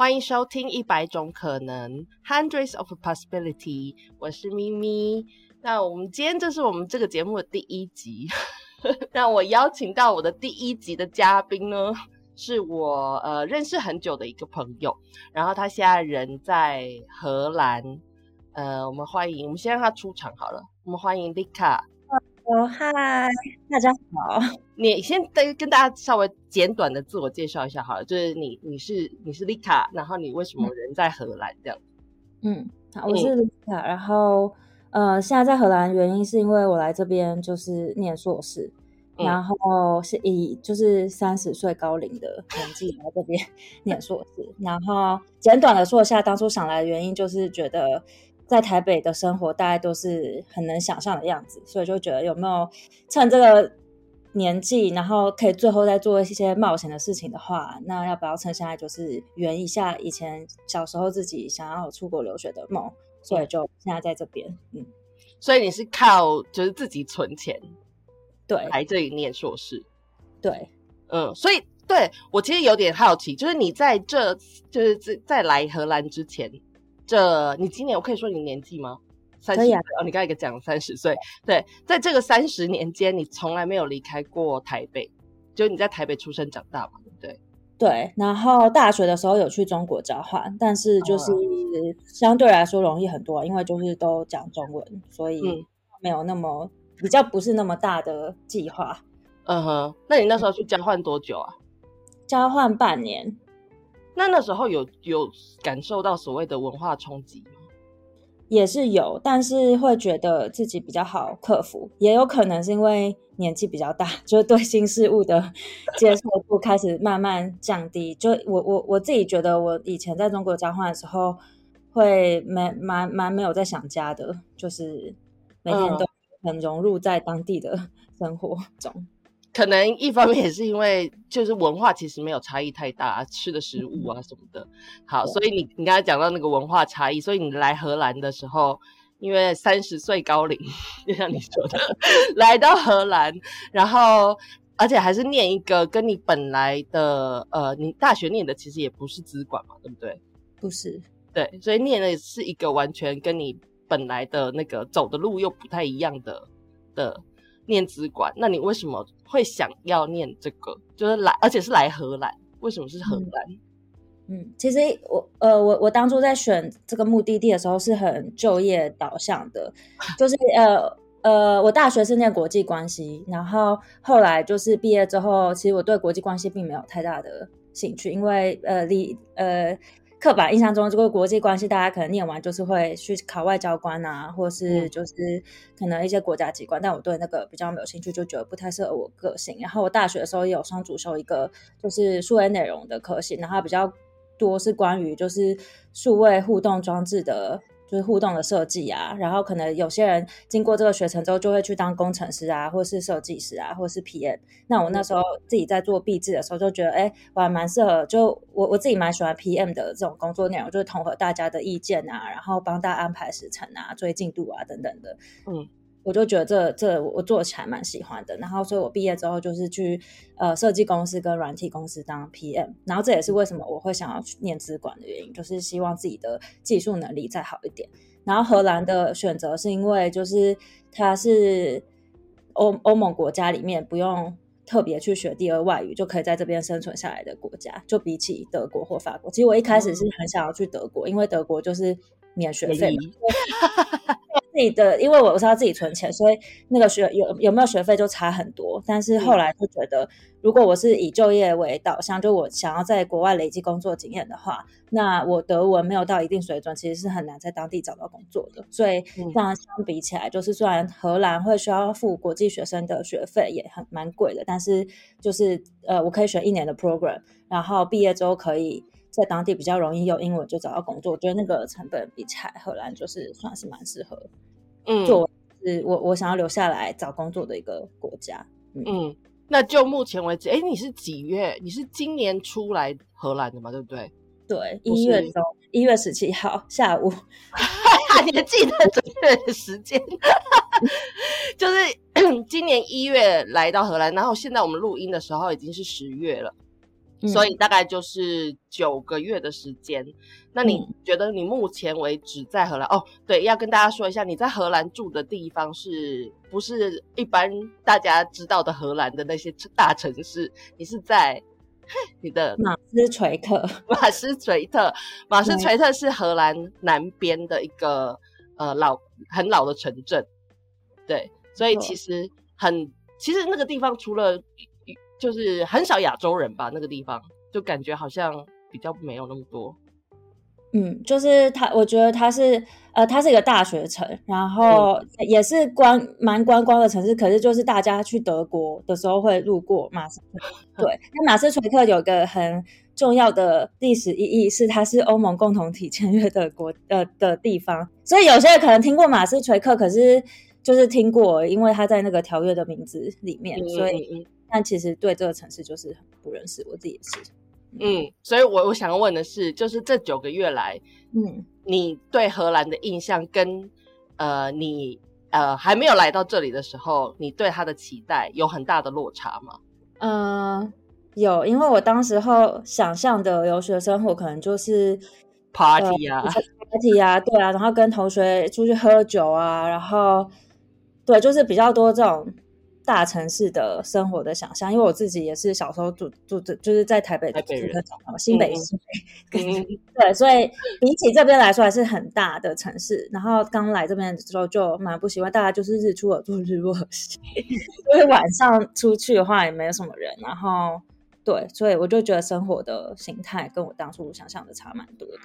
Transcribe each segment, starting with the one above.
欢迎收听一百种可能 （Hundreds of Possibility），我是咪咪。那我们今天这是我们这个节目的第一集，那我邀请到我的第一集的嘉宾呢，是我呃认识很久的一个朋友，然后他现在人在荷兰。呃，我们欢迎，我们先让他出场好了。我们欢迎丽卡。哦，嗨，大家好。你先跟跟大家稍微简短的自我介绍一下好了，就是你你是你是丽卡，然后你为什么人在荷兰这样？嗯，好，我是丽卡，然后呃，现在在荷兰原因是因为我来这边就是念硕士，然后是以就是三十岁高龄的年纪来这边 念硕士，然后简短的说一下当初想来的原因，就是觉得。在台北的生活大概都是很能想象的样子，所以就觉得有没有趁这个年纪，然后可以最后再做一些冒险的事情的话，那要不要趁现在就是圆一下以前小时候自己想要出国留学的梦？所以就现在在这边，嗯，所以你是靠就是自己存钱，对，来这里念硕士，对，嗯，所以对我其实有点好奇，就是你在这就是在在来荷兰之前。这你今年我可以说你年纪吗？三十哦，你刚才讲三十岁。对，在这个三十年间，你从来没有离开过台北，就你在台北出生长大嘛，对不对？对。然后大学的时候有去中国交换，但是就是相对来说容易很多，因为就是都讲中文，所以没有那么比较不是那么大的计划。嗯哼，那你那时候去交换多久啊？交换半年。那那时候有有感受到所谓的文化冲击吗？也是有，但是会觉得自己比较好克服，也有可能是因为年纪比较大，就是对新事物的接受度开始慢慢降低。就我我我自己觉得，我以前在中国交换的时候，会蛮蛮蛮没有在想家的，就是每天都很融入在当地的生活中。可能一方面也是因为就是文化其实没有差异太大，吃的食物啊什么的。好，所以你你刚才讲到那个文化差异，所以你来荷兰的时候，因为三十岁高龄，就像你说的，来到荷兰，然后而且还是念一个跟你本来的呃，你大学念的其实也不是资管嘛，对不对？不是，对，所以念的是一个完全跟你本来的那个走的路又不太一样的的。念资管，那你为什么会想要念这个？就是来，而且是来荷兰，为什么是荷兰？嗯，其实我呃，我我当初在选这个目的地的时候是很就业导向的，就是呃呃，我大学是念国际关系，然后后来就是毕业之后，其实我对国际关系并没有太大的兴趣，因为呃，离呃。刻板印象中，这个国际关系，大家可能念完就是会去考外交官啊，或是就是可能一些国家机关。但我对那个比较没有兴趣，就觉得不太适合我个性。然后我大学的时候也有双主修一个就是数位内容的科系，然后比较多是关于就是数位互动装置的。就是互动的设计啊，然后可能有些人经过这个学程之后，就会去当工程师啊，或是设计师啊，或是 PM。那我那时候自己在做毕制的时候，就觉得，哎，我还蛮适合，就我我自己蛮喜欢 PM 的这种工作内容，就是统合大家的意见啊，然后帮大家安排时程啊，追进度啊等等的，嗯。我就觉得这这我做起来蛮喜欢的，然后所以我毕业之后就是去呃设计公司跟软体公司当 PM，然后这也是为什么我会想要去念资管的原因，就是希望自己的技术能力再好一点。然后荷兰的选择是因为就是它是欧欧盟国家里面不用特别去学第二外语就可以在这边生存下来的国家，就比起德国或法国。其实我一开始是很想要去德国，因为德国就是免学费。自己的，因为我是要自己存钱，所以那个学有有没有学费就差很多。但是后来就觉得，如果我是以就业为导向，就我想要在国外累积工作经验的话，那我德文没有到一定水准，其实是很难在当地找到工作的。所以这样相比起来，就是虽然荷兰会需要付国际学生的学费，也很蛮贵的，但是就是呃，我可以选一年的 program，然后毕业之后可以。在当地比较容易用英文就找到工作，我觉得那个成本比起来，荷兰就是算是蛮适合，嗯，就是我我想要留下来找工作的一个国家。嗯，那就目前为止，哎，你是几月？你是今年出来荷兰的嘛？对不对？对，一月中，一月十七号下午，你还记得准确的时间？就是 今年一月来到荷兰，然后现在我们录音的时候已经是十月了。所以大概就是九个月的时间。那你觉得你目前为止在荷兰？哦，对，要跟大家说一下，你在荷兰住的地方是不是一般大家知道的荷兰的那些大城市？你是在你的马斯垂特，马斯垂特，马斯垂特是荷兰南边的一个呃老很老的城镇。对，所以其实很，其实那个地方除了。就是很少亚洲人吧，那个地方就感觉好像比较没有那么多。嗯，就是它，我觉得它是呃，它是一个大学城，然后也是观蛮观光的城市。可是就是大家去德国的时候会路过马斯，对，那马斯垂克有个很重要的历史意义，是它是欧盟共同体签约的国呃的地方。所以有些人可能听过马斯垂克，可是就是听过，因为他在那个条约的名字里面，所以。但其实对这个城市就是很不认识，我自己也是。嗯，所以我我想问的是，就是这九个月来，嗯，你对荷兰的印象跟呃你呃还没有来到这里的时候，你对他的期待有很大的落差吗？嗯，有，因为我当时候想象的留学生活可能就是 party 啊，party 啊，对啊，然后跟同学出去喝酒啊，然后对，就是比较多这种。大城市的生活的想象，因为我自己也是小时候住住的，就是在台北的新北市，对，所以比起这边来说还是很大的城市。然后刚来这边的时候就蛮不习惯，大家就是日出而作，日落而息，因为晚上出去的话也没有什么人。然后对，所以我就觉得生活的形态跟我当初想象的差蛮多的。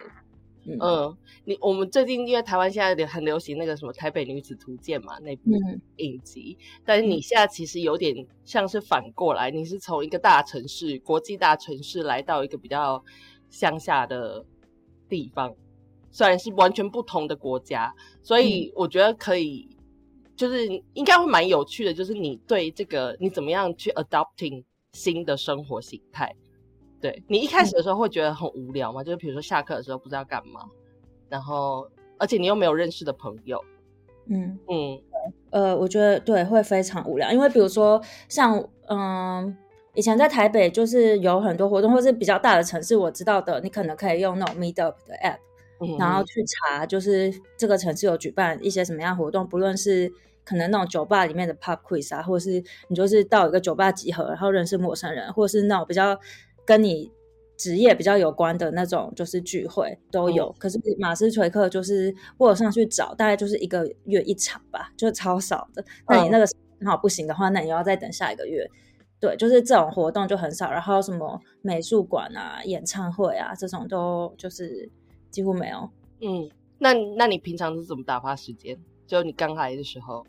嗯，你我们最近因为台湾现在很流行那个什么《台北女子图鉴》嘛，那部影集。但是你现在其实有点像是反过来，你是从一个大城市、国际大城市来到一个比较乡下的地方，虽然是完全不同的国家，所以我觉得可以，就是应该会蛮有趣的，就是你对这个你怎么样去 adopting 新的生活形态。对你一开始的时候会觉得很无聊吗？就是比如说下课的时候不知道干嘛，然后而且你又没有认识的朋友，嗯嗯，呃，我觉得对会非常无聊，因为比如说像嗯，以前在台北就是有很多活动，或是比较大的城市，我知道的，你可能可以用那种 Meet Up 的 App，然后去查，就是这个城市有举办一些什么样活动，不论是可能那种酒吧里面的 Pub Quiz 啊，或者是你就是到一个酒吧集合，然后认识陌生人，或者是那种比较。跟你职业比较有关的那种，就是聚会都有。可是马斯垂克就是我有上去找，大概就是一个月一场吧，就超少的。那你那个刚好不行的话，那你要再等下一个月。对，就是这种活动就很少。然后什么美术馆啊、演唱会啊这种都就是几乎没有。嗯，那那你平常是怎么打发时间？就你刚来的时候。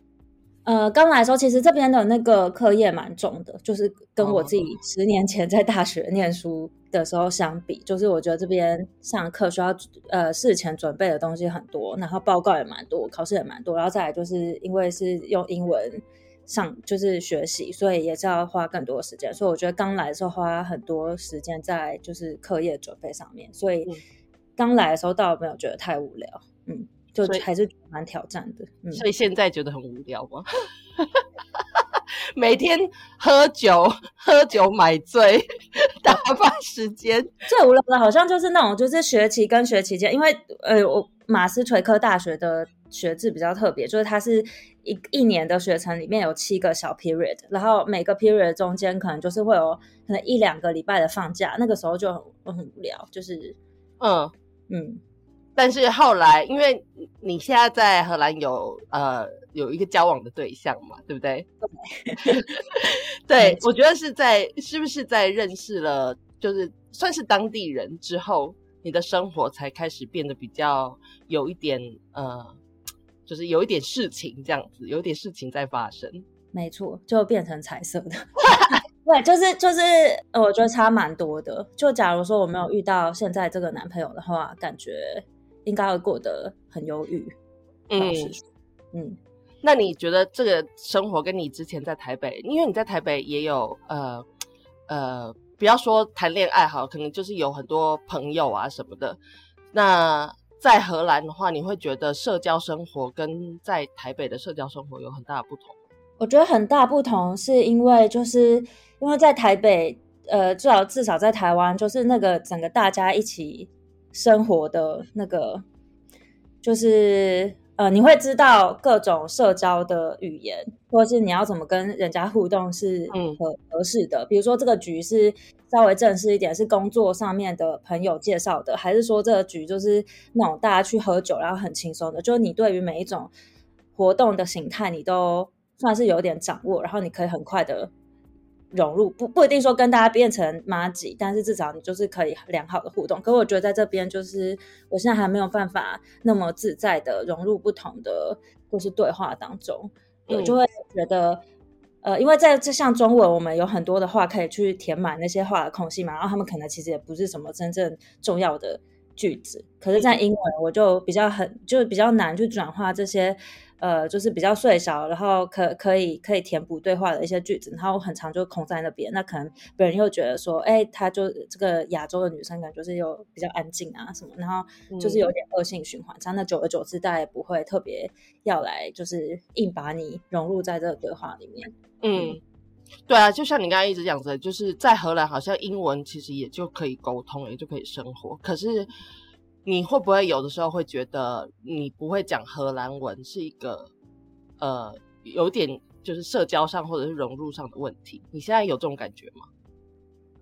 呃，刚来的时候，其实这边的那个课业蛮重的，就是跟我自己十年前在大学念书的时候相比，就是我觉得这边上课需要呃事前准备的东西很多，然后报告也蛮多，考试也蛮多，然后再来就是因为是用英文上就是学习，所以也是要花更多时间，所以我觉得刚来的时候花很多时间在就是课业准备上面，所以刚来的时候倒没有觉得太无聊，嗯。就还是蛮挑战的，所以现在觉得很无聊吗？每天喝酒、喝酒买醉，打发时间。最无聊的，好像就是那种，就是学期跟学期间，因为呃，我马斯垂科大学的学制比较特别，就是它是一一年的学程里面有七个小 period，然后每个 period 中间可能就是会有可能一两个礼拜的放假，那个时候就很很无聊，就是嗯嗯。但是后来，因为你现在在荷兰有呃有一个交往的对象嘛，对不对？对，我觉得是在是不是在认识了就是算是当地人之后，你的生活才开始变得比较有一点呃，就是有一点事情这样子，有点事情在发生。没错，就变成彩色的。对，就是就是，我觉得差蛮多的。就假如说我没有遇到现在这个男朋友的话，感觉。应该会过得很忧郁，嗯嗯。那你觉得这个生活跟你之前在台北，因为你在台北也有呃呃，不要说谈恋爱哈，可能就是有很多朋友啊什么的。那在荷兰的话，你会觉得社交生活跟在台北的社交生活有很大的不同？我觉得很大不同，是因为就是因为在台北。呃，至少至少在台湾，就是那个整个大家一起生活的那个，就是呃，你会知道各种社交的语言，或者是你要怎么跟人家互动是合合适的。比如说这个局是稍微正式一点，是工作上面的朋友介绍的，还是说这个局就是那种大家去喝酒然后很轻松的？就是你对于每一种活动的形态，你都算是有点掌握，然后你可以很快的。融入不不一定说跟大家变成妈吉，但是至少你就是可以良好的互动。可我觉得在这边就是我现在还没有办法那么自在的融入不同的就是对话当中，我，就会觉得呃，因为在这像中文，我们有很多的话可以去填满那些话的空隙嘛，然后他们可能其实也不是什么真正重要的句子，可是，在英文我就比较很就比较难去转化这些。呃，就是比较碎小，然后可可以可以填补对话的一些句子，然后很长就空在那边。那可能别人又觉得说，哎，他就这个亚洲的女生，感觉是又比较安静啊什么，然后就是有点恶性循环。这样，那久而久之，大家也不会特别要来，就是硬把你融入在这个对话里面。嗯，对啊，就像你刚才一直讲的，就是在荷兰，好像英文其实也就可以沟通，也就可以生活。可是。你会不会有的时候会觉得你不会讲荷兰文是一个呃有点就是社交上或者是融入上的问题？你现在有这种感觉吗？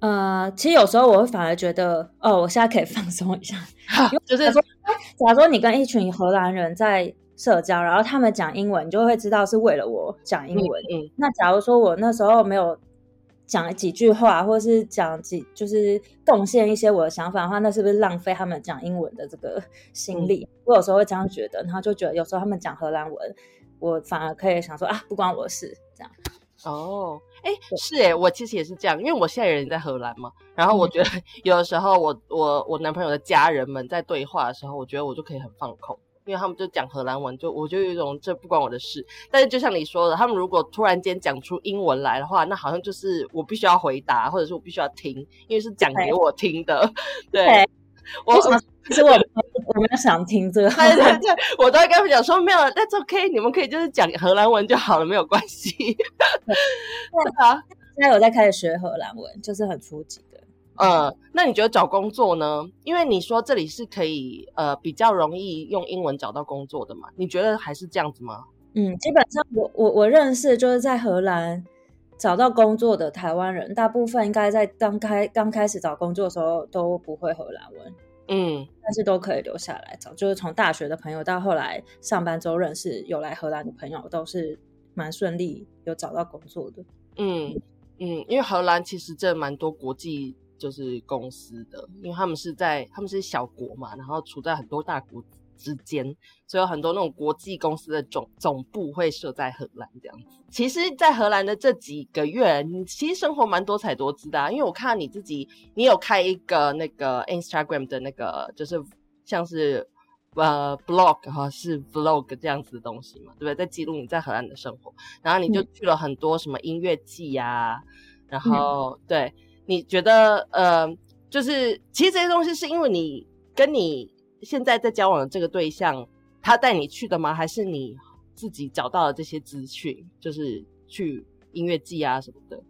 呃，其实有时候我会反而觉得哦，我现在可以放松一下，就是说，假如说你跟一群荷兰人在社交，然后他们讲英文，你就会知道是为了我讲英文。嗯，那假如说我那时候没有。讲几句话，或者是讲几，就是贡献一些我的想法的话，那是不是浪费他们讲英文的这个心力？我有时候会这样觉得，然后就觉得有时候他们讲荷兰文，我反而可以想说啊，不关我事这样。哦，哎，是哎，我其实也是这样，因为我现在人在荷兰嘛，然后我觉得有的时候我我我男朋友的家人们在对话的时候，我觉得我就可以很放空。因为他们就讲荷兰文，就我就有一种这不关我的事。但是就像你说的，他们如果突然间讲出英文来的话，那好像就是我必须要回答，或者是我必须要听，因为是讲给我听的。对，我其实我我没有想听这个，对对 对，我都会跟他们讲说没有，That's OK，你们可以就是讲荷兰文就好了，没有关系。对 啊，现在我在开始学荷兰文，就是很初级。呃，那你觉得找工作呢？因为你说这里是可以呃比较容易用英文找到工作的嘛？你觉得还是这样子吗？嗯，基本上我我我认识就是在荷兰找到工作的台湾人，大部分应该在刚开刚开始找工作的时候都不会荷兰文，嗯，但是都可以留下来找。就是从大学的朋友到后来上班之后认识有来荷兰的朋友，都是蛮顺利有找到工作的。嗯嗯，因为荷兰其实这蛮多国际。就是公司的，因为他们是在他们是小国嘛，然后处在很多大国之间，所以有很多那种国际公司的总总部会设在荷兰这样子。其实，在荷兰的这几个月，你其实生活蛮多彩多姿的，啊因为我看到你自己，你有开一个那个 Instagram 的那个，就是像是呃 blog 哈，是 vlog 这样子的东西嘛，对不对？在记录你在荷兰的生活，然后你就去了很多什么音乐季呀，然后对。你觉得呃，就是其实这些东西是因为你跟你现在在交往的这个对象他带你去的吗？还是你自己找到了这些资讯，就是去音乐季啊什么的？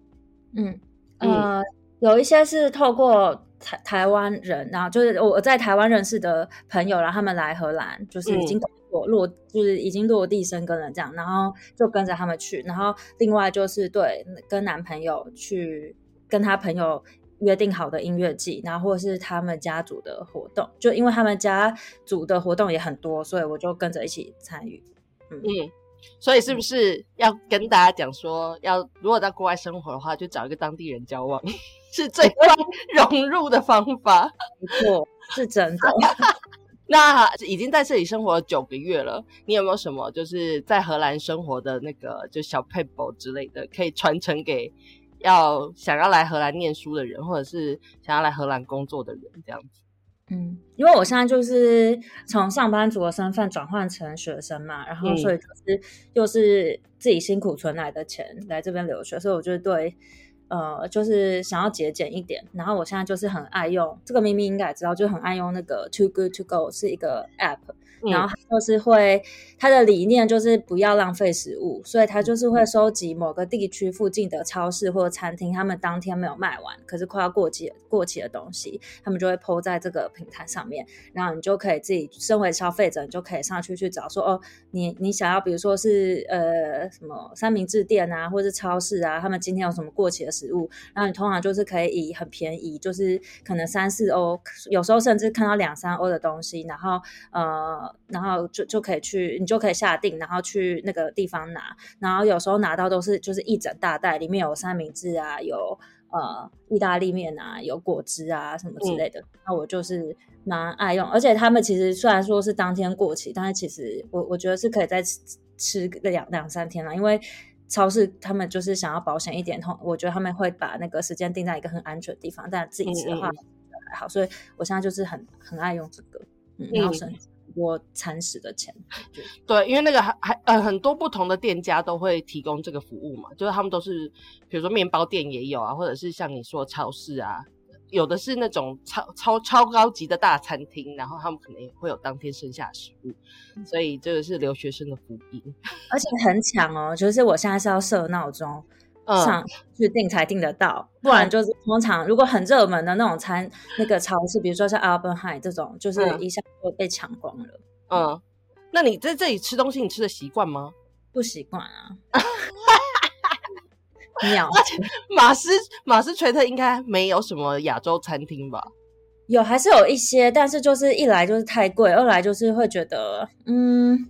嗯呃，有一些是透过台台湾人，然后就是我在台湾认识的朋友，然后他们来荷兰，就是已经落落，就是已经落地生根了这样，然后就跟着他们去，然后另外就是对跟男朋友去。跟他朋友约定好的音乐季，然后或者是他们家族的活动，就因为他们家族的活动也很多，所以我就跟着一起参与。嗯，所以是不是要跟大家讲说，要如果在国外生活的话，就找一个当地人交往，是最 快融入的方法？没错，是真的。那已经在这里生活了九个月了，你有没有什么就是在荷兰生活的那个就小 paper 之类的，可以传承给？要想要来荷兰念书的人，或者是想要来荷兰工作的人，这样子。嗯，因为我现在就是从上班族的身份转换成学生嘛，然后所以就是又是自己辛苦存来的钱来这边留学，所以我就对呃，就是想要节俭一点。然后我现在就是很爱用这个，明明应该也知道，就很爱用那个 Too Good To Go 是一个 App，然后他就是会他的理念就是不要浪费食物，所以他就是会收集某个地区附近的超市或餐厅，他们当天没有卖完，可是快要过期过期的东西，他们就会抛在这个平台上面，然后你就可以自己身为消费者，你就可以上去去找说哦，你你想要比如说是呃什么三明治店啊，或者是超市啊，他们今天有什么过期的食物，然后你通常就是可以以很便宜，就是可能三四欧，有时候甚至看到两三欧的东西，然后呃，然后就就可以去，你就可以下定，然后去那个地方拿，然后有时候拿到都是就是一整大袋，里面有三明治啊，有呃意大利面啊，有果汁啊什么之类的，那我就是蛮爱用，而且他们其实虽然说是当天过期，但是其实我我觉得是可以再吃吃个两两三天了，因为。超市他们就是想要保险一点，通我觉得他们会把那个时间定在一个很安全的地方，但自己吃的话还好，所以我现在就是很很爱用这个，嗯，然后省多餐食的钱。对，因为那个还还呃很多不同的店家都会提供这个服务嘛，就是他们都是比如说面包店也有啊，或者是像你说超市啊。有的是那种超超超高级的大餐厅，然后他们可能也会有当天剩下食物，所以这个是留学生的福音，而且很抢哦。就是我现在是要设闹钟上去订才订得到，不然就是通常如果很热门的那种餐那个超市，比如说像 Albert High 这种，就是一下就被抢光了。嗯，那你在这里吃东西，你吃的习惯吗？不习惯啊。鸟，马斯马斯垂特应该没有什么亚洲餐厅吧？有，还是有一些，但是就是一来就是太贵，二来就是会觉得，嗯，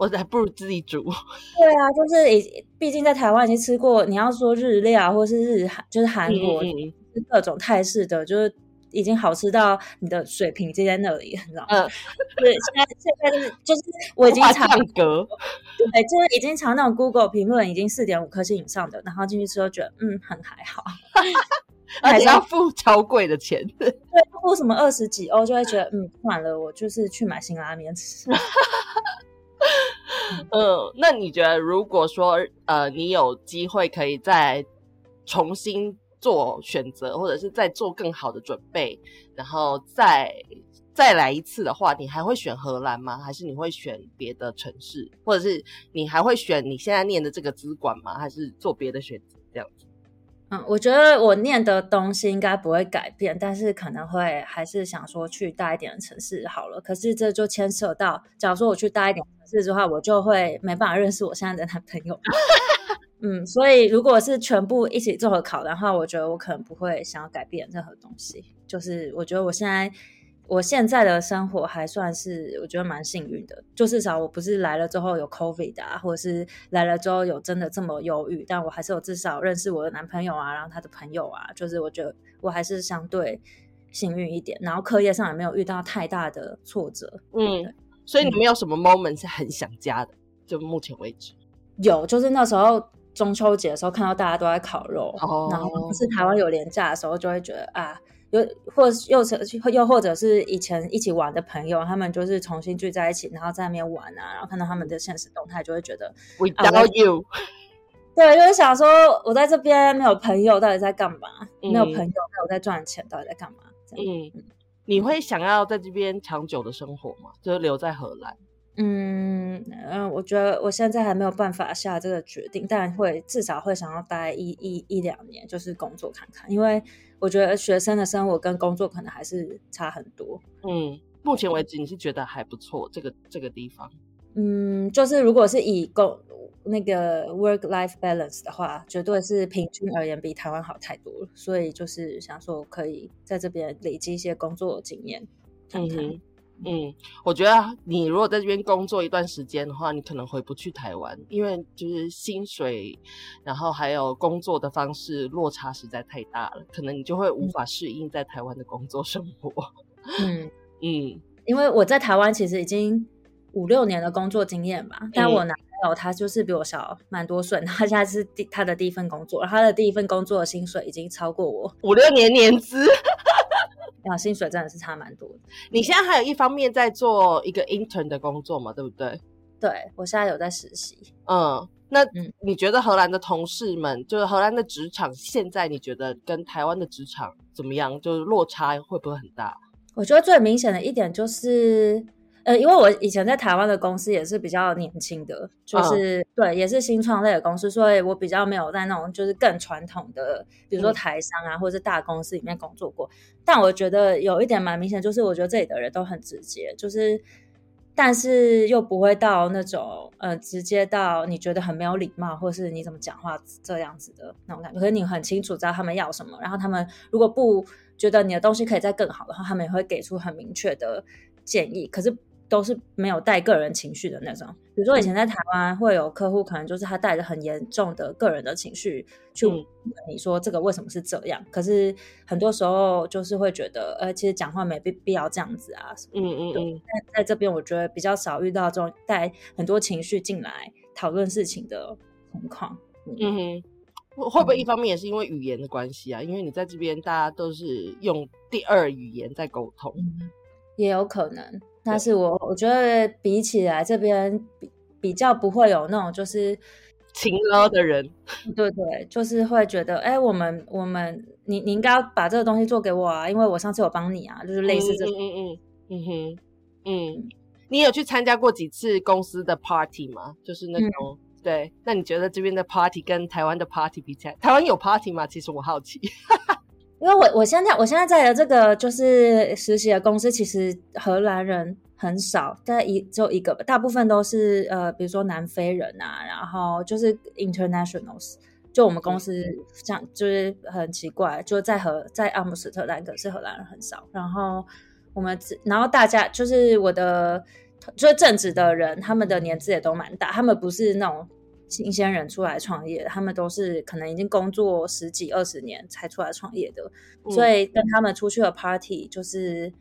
我还不如自己煮。对啊，就是已，毕竟在台湾已经吃过，你要说日料或是日韩，就是韩国各种泰式的，就是。已经好吃到你的水平就在那里，你知道吗？嗯，对，现在现在就是就是我已经尝格，对，就是已经尝那种 Google 评论已经四点五颗星以上的，然后进去吃都觉得嗯很还好，而且要付超贵的钱，对，付什么二十几欧就会觉得嗯算了，我就是去买新拉面吃。嗯，那你觉得如果说呃你有机会可以再重新？做选择，或者是再做更好的准备，然后再再来一次的话，你还会选荷兰吗？还是你会选别的城市，或者是你还会选你现在念的这个资管吗？还是做别的选择这样子？嗯，我觉得我念的东西应该不会改变，但是可能会还是想说去大一点的城市好了。可是这就牵涉到，假如说我去大一点城市的话，我就会没办法认识我现在的男朋友。嗯，所以如果是全部一起综合考的话，我觉得我可能不会想要改变任何东西。就是我觉得我现在我现在的生活还算是我觉得蛮幸运的，就至少我不是来了之后有 COVID 啊，或者是来了之后有真的这么忧郁，但我还是有至少认识我的男朋友啊，然后他的朋友啊，就是我觉得我还是相对幸运一点。然后课业上也没有遇到太大的挫折。嗯，所以你们有什么 moment 是很想家的？就目前为止，有，就是那时候。中秋节的时候看到大家都在烤肉，然后是台湾有年假的时候，就会觉得啊，有或又是又或者是以前一起玩的朋友，他们就是重新聚在一起，然后在那边玩啊，然后看到他们的现实动态，就会觉得 without you，对，就是想说我在这边没有朋友，到底在干嘛？没有朋友，没有在赚钱，到底在干嘛？嗯，你会想要在这边长久的生活吗？就是留在荷兰？嗯嗯，我觉得我现在还没有办法下这个决定，但会至少会想要待一一一两年，就是工作看看，因为我觉得学生的生活跟工作可能还是差很多。嗯，目前为止你是觉得还不错，这个这个地方。嗯，就是如果是以工那个 work life balance 的话，绝对是平均而言比台湾好太多了。所以就是想说，可以在这边累积一些工作经验，看看。嗯，我觉得你如果在这边工作一段时间的话，你可能回不去台湾，因为就是薪水，然后还有工作的方式落差实在太大了，可能你就会无法适应在台湾的工作生活。嗯。嗯，因为我在台湾其实已经五六年的工作经验吧，但我男朋友他就是比我小蛮多岁，他现在是第他的第一份工作，他的第一份工作的薪水已经超过我。五六年年资。啊，薪水真的是差蛮多的。你现在还有一方面在做一个 intern 的工作嘛？对不对？对，我现在有在实习。嗯，那你觉得荷兰的同事们，就是荷兰的职场，现在你觉得跟台湾的职场怎么样？就是落差会不会很大？我觉得最明显的一点就是。呃，因为我以前在台湾的公司也是比较年轻的，嗯就是、对，也是新创类的公司，所以我比较没有在那种就是更传统的，比如说嗯台商啊，或者是大公司里面工作过。但我觉得有一点蛮明显，就是我觉得这里的人都很直接，就是但是又不会到那种呃直接到你觉得很没有礼貌，或是你怎么讲话这样子的那种感觉。可是你很清楚知道他们要什么，然后他们如果不觉得你的东西可以再更好的话，他们也会给出很明确的建议。可是都是没有带个人情绪的那种。比如说以前在台湾会有客户，可能就是他带着很严重的个人的情绪去嗯问你说这个为什么是这样。可是很多时候就是会觉得，呃，其实讲话没必必要这样子啊。嗯嗯嗯，在在这边，我觉得比较少遇到这种带很多情绪进来讨论事情的情况。嗯哼，会会不会一方面也是因为语言的关系啊？因为你在这边大家都是用第二语言在沟通。嗯，也有可能。但是我我觉得比起来这边比比较不会有那种就是勤劳的人，对对，就是会觉得哎，我们我们你你应该要把这个东西做给我啊，因为我上次有帮你啊，就是类似这种。嗯嗯嗯嗯哼嗯，你有去参加过几次公司的 party 吗？就是那嗯种、对，那你觉得这边的 party 跟台湾的 party 比起来，台湾有 party 吗？其实我好奇。因为我我现在我现在在的这个就是实习的公司，其实荷兰人很少，大概一只有一个吧，大部分都是呃，比如说南非人啊，然后就是 internationals。就我们公司这样，就是很奇怪，就在荷在阿姆斯特丹，可是荷兰人很少。然后我们，然后大家就是我的，就是正职的人，他们的年资也都蛮大，他们不是那种新鲜人出来创业，他们都是可能已经工作十几二十年才出来创业的，所以跟他们出去的 party 就是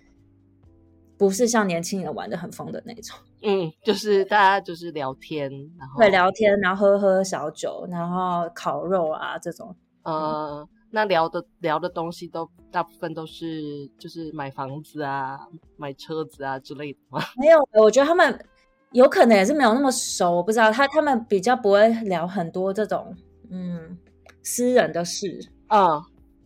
不是像年轻人玩的很疯的那种，嗯，就是大家就是聊天，然后会聊天，然后喝喝小酒，然后烤肉啊这种。呃，那聊的聊的东西都大部分都是就是买房子啊、买车子啊之类的吗？没有，我觉得他们有可能也是没有那么熟，我不知道他他们比较不会聊很多这种嗯私人的事。嗯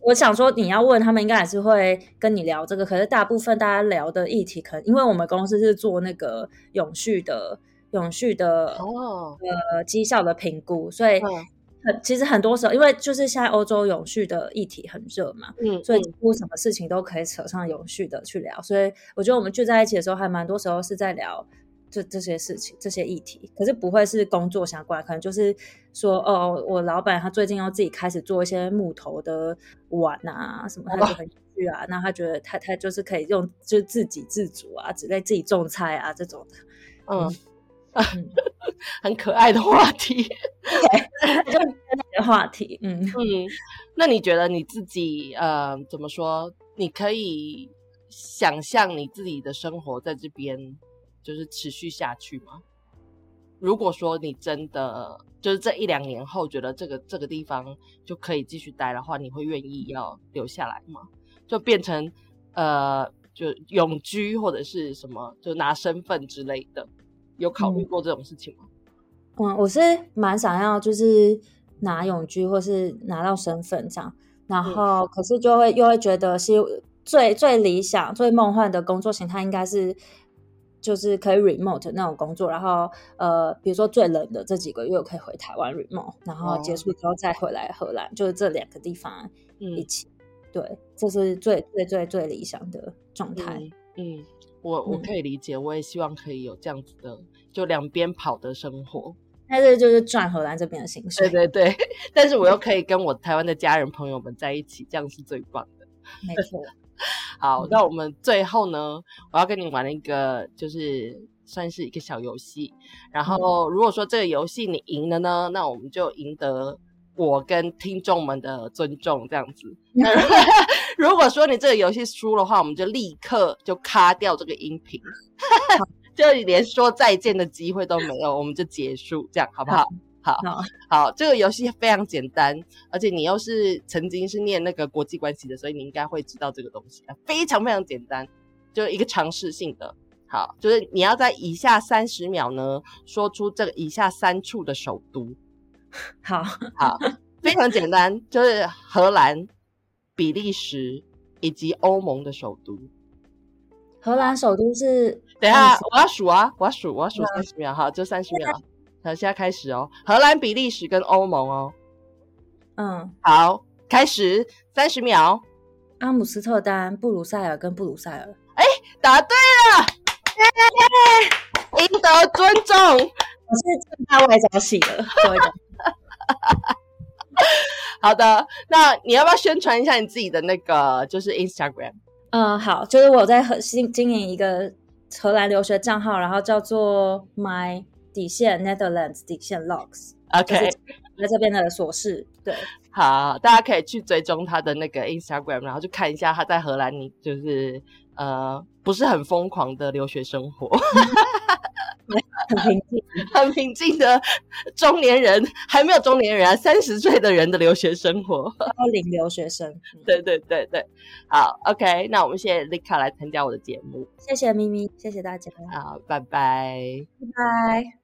我想说，你要问他们，应该还是会跟你聊这个。可是大部分大家聊的议题，可能因为我们公司是做那个永续的、永续的哦，呃绩效的评估，所以嗯很其实很多时候，因为就是现在欧洲永续的议题很热嘛，嗯，所以嗯几乎什么事情都可以扯上永续的去聊。所以我觉得我们聚在一起的时候，还蛮多时候是在聊这这些事情、这些议题，可是不会是工作相关，可能就是说，哦，我老板他最近要自己开始做一些木头的碗啊什么，他就很有趣啊，那他觉得他他就是可以用就自给自足啊之类，自己种菜啊这种的。嗯，嗯，很可爱的话题。就那个话题，嗯，嗯，那你觉得你自己呃怎么说？你可以想象你自己的生活在这边就是持续下去吗？如果说你真的就是这一两年后觉得这个这个地方就可以继续待的话，你会愿意要留下来吗？就变成呃就永居或者是什么，就拿身份之类的，有考虑过这种事情吗？嗯，我是蛮想要就是拿永居或是拿到身份这样，然后可是就会又会觉得是最最理想、最梦幻的工作形态应该是就是可以 remote 那种工作，然后呃，比如说最冷的这几个月我可以回台湾 remote，然后结束之后再回来荷兰，就是这两个地方一嗯起。对，这是最最最最理想的状态。嗯，嗯我我嗯可以理解，我也希望可以有这样子的，就两边跑的生活。但是就是赚荷兰这边的薪水，对对对，但是我又可以跟我台湾的家人朋友们在一起，这样是最棒的。没错。好，嗯那我们最后呢，我要跟你玩一个，就是算是一个小游戏。然后如果说这个游戏你赢了呢，那我们就赢得我跟听众们的尊重，这样子。那如果 说你这个游戏输的话，我们就立刻就卡掉这个音频，就连说再见的机会都没有，我们就结束，这样好不好？好好好，这个游戏非常简单，而且你又是曾经是念那个国际关系的，所以你应该会知道这个东西啊，非常非常简单，就一个尝试性的。好，就是你要在以下三十秒呢，说出这个以下三处的首都。好，好，非常简单，就是荷兰、比利时以及欧盟的首都。荷兰首都是等一下，我要数啊，我要数，我要数三十秒，哈，就三十秒。好，现在开始哦。荷兰、比利时跟欧盟哦。嗯，好，开始三十秒。阿姆斯特丹、布鲁塞尔跟布鲁塞尔。哎，答对了，赢得尊重。我是正大外早起了，各位。好的，那你要不要宣传一下你自己的那个就是 Instagram？嗯，好，就是我在和经经营一个荷兰留学账号，然后叫做 My 底线 Netherlands 底线 Locks。OK，在这边的琐事。对，好，大家可以去追踪他的那个 Instagram，然后去看一下他在荷兰，你就是呃不是很疯狂的留学生活。很平静，很平静的中年人，还没有中年人啊，三十岁的人的留学生活，高龄留学生，对对对对，好，OK，那我们谢谢 Lika 来参加我的节目，谢谢咪咪，谢谢大家，好，拜拜，拜拜。